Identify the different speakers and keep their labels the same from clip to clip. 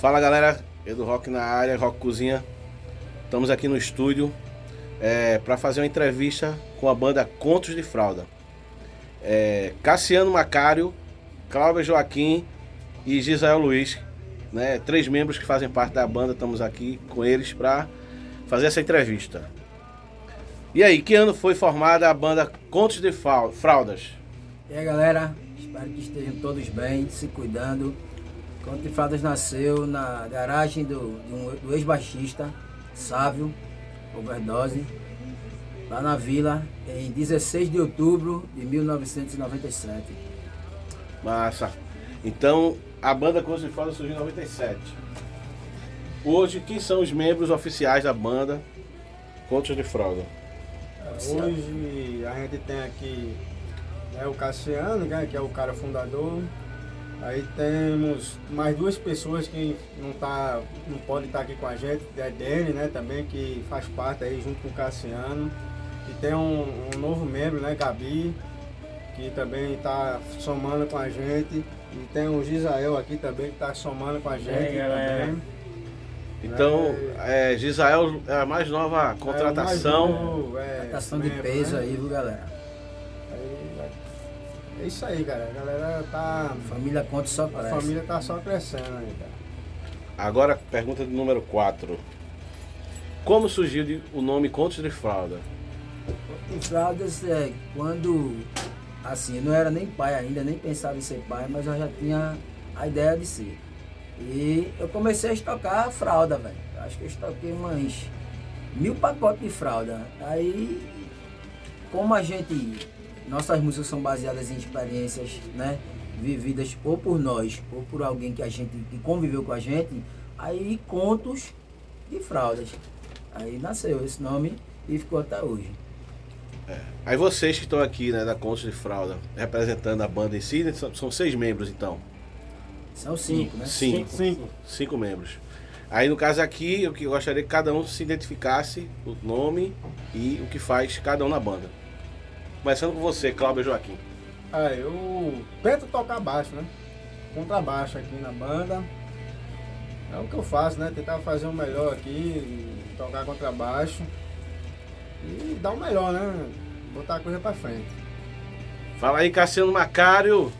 Speaker 1: Fala galera, Edu Rock na área, Rock Cozinha. Estamos aqui no estúdio é, para fazer uma entrevista com a banda Contos de Fralda. É, Cassiano Macário, Cláudio Joaquim e Gisael Luiz, né, três membros que fazem parte da banda, estamos aqui com eles para fazer essa entrevista. E aí, que ano foi formada a banda Contos de Fraldas?
Speaker 2: E aí galera, espero que estejam todos bem, se cuidando. Contos de Fraldas nasceu na garagem do, do ex-baixista, Sávio, overdose, lá na vila, em 16 de outubro de 1997.
Speaker 1: Massa. Então, a banda Contos de Fraldas surgiu em 97. Hoje, quem são os membros oficiais da banda Contos de Fralda?
Speaker 3: Hoje a gente tem aqui né, o Cassiano, né, que é o cara fundador. Aí temos mais duas pessoas que não, tá, não pode estar tá aqui com a gente, é Dene, né, também, que faz parte aí junto com o Cassiano. E tem um, um novo membro, né, Gabi, que também está somando com a gente. E tem o Gisael aqui também que está somando com a gente. É, também.
Speaker 1: Então, é, é, Gisael é a mais nova contratação. É
Speaker 2: novo, é, contratação de peso né? aí, viu, galera?
Speaker 3: É isso aí, cara. A galera tá.
Speaker 2: A família conta só
Speaker 3: cresce. A família tá só crescendo aí, cara.
Speaker 1: Agora, pergunta de número 4. Como surgiu o nome Contos de Fralda?
Speaker 2: Contos de Fraldas é quando. Assim, eu não era nem pai ainda, nem pensava em ser pai, mas eu já tinha a ideia de ser. E eu comecei a estocar fralda, velho. Acho que eu estoquei umas mil pacotes de fralda. Aí, como a gente. Nossas músicas são baseadas em experiências, né? Vividas ou por nós, ou por alguém que a gente que conviveu com a gente. Aí, contos de fraldas. Aí nasceu esse nome e ficou até hoje.
Speaker 1: É. Aí vocês que estão aqui, né, da Contos de Fralda, representando a banda em si, né, são seis membros então.
Speaker 2: São cinco, né?
Speaker 1: Cinco. Cinco. Cinco membros. Aí no caso aqui, eu gostaria que cada um se identificasse o nome e o que faz cada um na banda. Começando com você, Cláudio Joaquim.
Speaker 3: Ah, eu tento tocar baixo, né? Contrabaixo aqui na banda. É o que eu faço, né? Tentar fazer o melhor aqui, tocar contrabaixo. E dar o melhor, né? Botar a coisa pra frente.
Speaker 1: Fala aí, Cassiano Macário.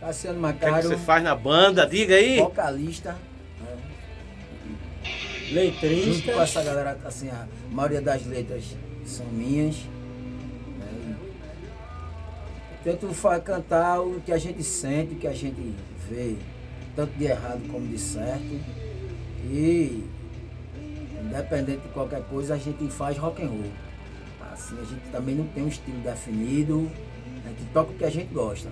Speaker 2: Cassiano Macário. O
Speaker 1: que, é que, você faz na banda? Diga aí.
Speaker 2: Vocalista. Né? Letrista. Junto com essa galera, assim, a maioria das letras são minhas. Né? Tento cantar o que a gente sente, o que a gente vê, tanto de errado como de certo. E independente de qualquer coisa, a gente faz rock and roll. Assim, a gente também não tem um estilo definido, a gente toca o que a gente gosta.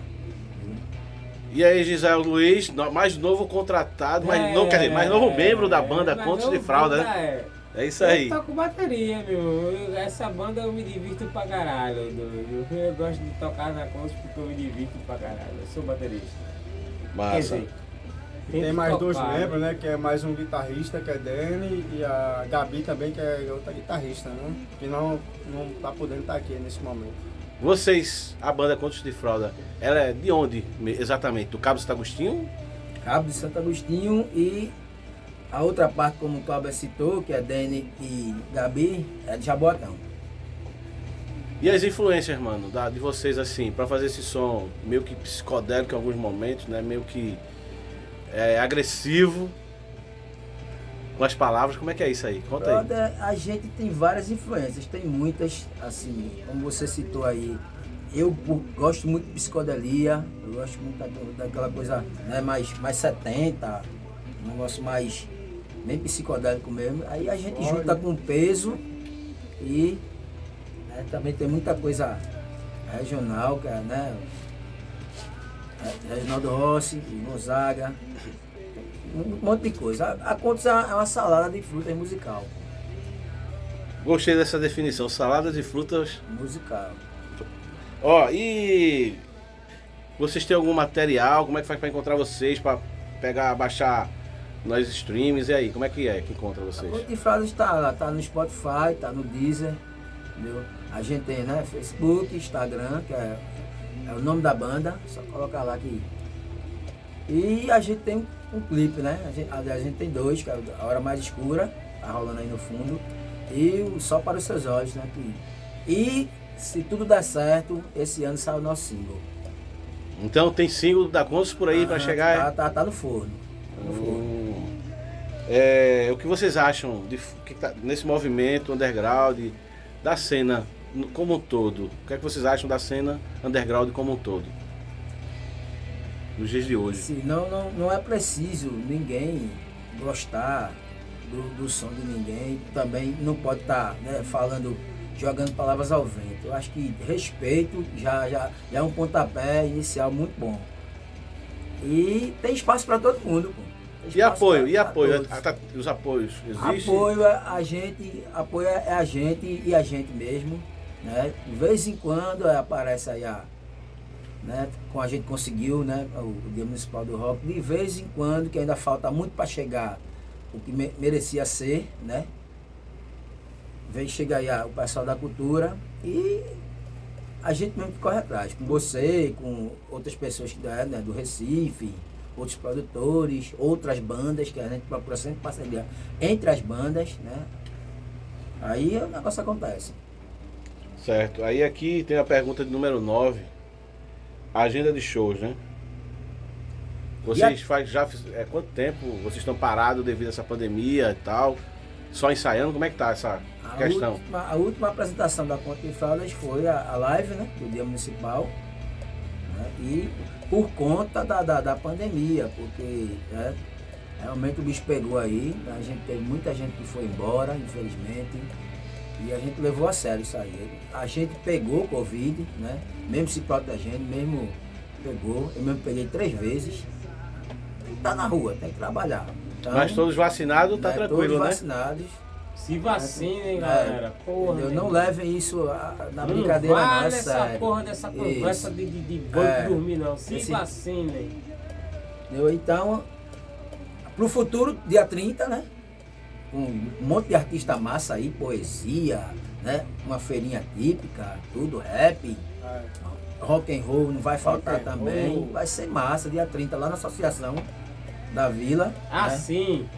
Speaker 1: E aí, Gisele Luiz, mais novo contratado, mais é, novo, quer dizer, mais novo membro da banda Contos de Fralda, né? É. é isso aí.
Speaker 4: Eu toco bateria, meu. essa banda eu me divirto pra caralho, doido. Eu gosto de tocar na Contos porque eu me divirto pra caralho. Eu sou baterista.
Speaker 1: Massa. Quer dizer,
Speaker 3: tem, tem mais dois membros, né? Que é mais um guitarrista, que é Danny, e a Gabi também, que é outra guitarrista, né? Que não, não tá podendo estar tá aqui nesse momento.
Speaker 1: Vocês, a banda Contos de Fralda, ela é de onde exatamente? Do Cabo de Santo Agostinho?
Speaker 2: Cabo de Santo Agostinho e a outra parte, como o Cláudio citou, que é Dani e Gabi, é de Jaboatão.
Speaker 1: E as influências, mano, da, de vocês assim, para fazer esse som meio que psicodélico em alguns momentos, né? Meio que é, agressivo, com as palavras, como é que é isso aí? Conta
Speaker 2: Brother, aí. A gente tem várias influências, tem muitas, assim, como você citou aí. Eu gosto muito de psicodelia, eu gosto muito daquela coisa né, mais, mais 70, um negócio mais bem psicodélico mesmo. Aí a gente Olha. junta com peso e né, também tem muita coisa regional, que é, né? Reginaldo Rossi, Gonzaga, um monte de coisa. A, a Contos é uma salada de frutas musical.
Speaker 1: Gostei dessa definição, salada de frutas
Speaker 2: musical.
Speaker 1: Ó, e vocês têm algum material? Como é que faz para encontrar vocês, para pegar, baixar nos streams e aí, como é que é que encontra vocês?
Speaker 2: A Conto de Frases está lá, tá no Spotify, tá no Deezer, entendeu? A gente tem, né, Facebook, Instagram, que é, é o nome da banda, só colocar lá que e a gente tem um clipe, né? A gente, aliás, a gente tem dois, que é a Hora Mais Escura, tá rolando aí no fundo, e o Só para os Seus Olhos, né? Que, e se tudo der certo, esse ano sai o nosso single.
Speaker 1: Então tem single da Contos por aí
Speaker 2: Ah,
Speaker 1: pra chegar.
Speaker 2: Tá,
Speaker 1: é?
Speaker 2: tá, tá no forno. Tá no forno.
Speaker 1: Hum. É, o que vocês acham de, que tá nesse movimento underground da cena como um todo? O que é que vocês acham da cena underground como um todo? Nos dias de hoje.
Speaker 2: Sim, não, não, não é preciso ninguém gostar do, do som de ninguém. Também não pode estar falando, jogando palavras ao vento. Eu acho que respeito já, já, já é um pontapé inicial muito bom. E tem espaço para todo mundo. Pô.
Speaker 1: E apoio,
Speaker 2: pra-
Speaker 1: e apoio? A- a- Os apoios existem?
Speaker 2: Apoio é a gente, apoio é a gente e a gente mesmo, né? De vez em quando é, aparece aí a, né? Com a gente conseguiu, né? O, o Dia Municipal do Rock, de vez em quando, que ainda falta muito para chegar o que me- merecia ser, né? Vem chega aí a- o pessoal da cultura e a gente mesmo que corre atrás, com você, com outras pessoas que né, né, do Recife, outros produtores, outras bandas, que a gente procura sempre parceria entre as bandas, né? Aí o negócio acontece.
Speaker 1: Certo. Aí aqui tem a pergunta de número 9. Agenda de shows, né? Vocês faz, já é, quanto tempo vocês estão parados devido a essa pandemia e tal? Só ensaiando? Como é que tá essa
Speaker 2: A
Speaker 1: questão?
Speaker 2: última, a última apresentação da Conta de Fraldas foi a, a live, né? Do Dia Municipal. Né, E por conta da, da, da pandemia, porque né, realmente o bicho pegou aí. A gente teve muita gente que foi embora, infelizmente. E a gente levou a sério isso aí. A gente pegou Covid, né? Mesmo se protegendo, mesmo pegou. Eu mesmo peguei três vezes. Tem que estar na rua, tem que trabalhar. Então,
Speaker 1: Mas todos vacinados, tá
Speaker 2: né,
Speaker 1: tranquilo,
Speaker 2: todos
Speaker 1: né?
Speaker 2: vacinados.
Speaker 4: Se vacinem,
Speaker 2: É,
Speaker 4: galera. Porra. Meu
Speaker 2: Não levem isso na
Speaker 4: Não
Speaker 2: brincadeira, não, é sério.
Speaker 4: porra dessa conversa
Speaker 2: Isso.
Speaker 4: de, de, de banco
Speaker 2: É.
Speaker 4: dormir, não. Se
Speaker 2: Esse-
Speaker 4: vacinem.
Speaker 2: Entendeu? Então, pro futuro, dia 30, né? Com um monte de artista massa aí, poesia, né? Uma feirinha típica, tudo rap,
Speaker 3: É.
Speaker 2: rock and roll, não vai faltar
Speaker 3: Rock
Speaker 2: também. Vai ser massa, dia 30, lá na associação da Vila. né?
Speaker 4: Assim.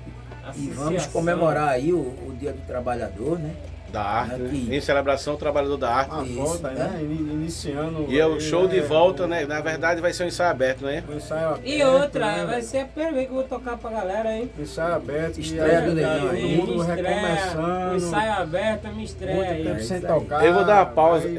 Speaker 2: E vamos comemorar aí o, o Dia do Trabalhador, né?
Speaker 1: Da arte, né?
Speaker 2: Aqui.
Speaker 1: Em celebração, trabalhador da arte.
Speaker 3: A
Speaker 2: Isso,
Speaker 3: volta,
Speaker 2: né?
Speaker 3: né? Ini- Iniciando.
Speaker 1: E é o show de
Speaker 3: né,
Speaker 1: volta,
Speaker 3: o-
Speaker 1: né? Na verdade vai ser um ensaio aberto, né?
Speaker 3: O ensaio aberto.
Speaker 4: E outra,
Speaker 3: né?
Speaker 4: vai ser a primeira vez que eu vou tocar pra galera, hein?
Speaker 3: Ensaio aberto.
Speaker 2: Estreia do Negão
Speaker 3: todo mundo recomeçando.
Speaker 4: o ensaio aberto, me estreia
Speaker 3: Muito
Speaker 4: aí.
Speaker 3: tempo
Speaker 2: É
Speaker 3: sem tocar.
Speaker 1: Eu vou dar uma pausa.
Speaker 3: aí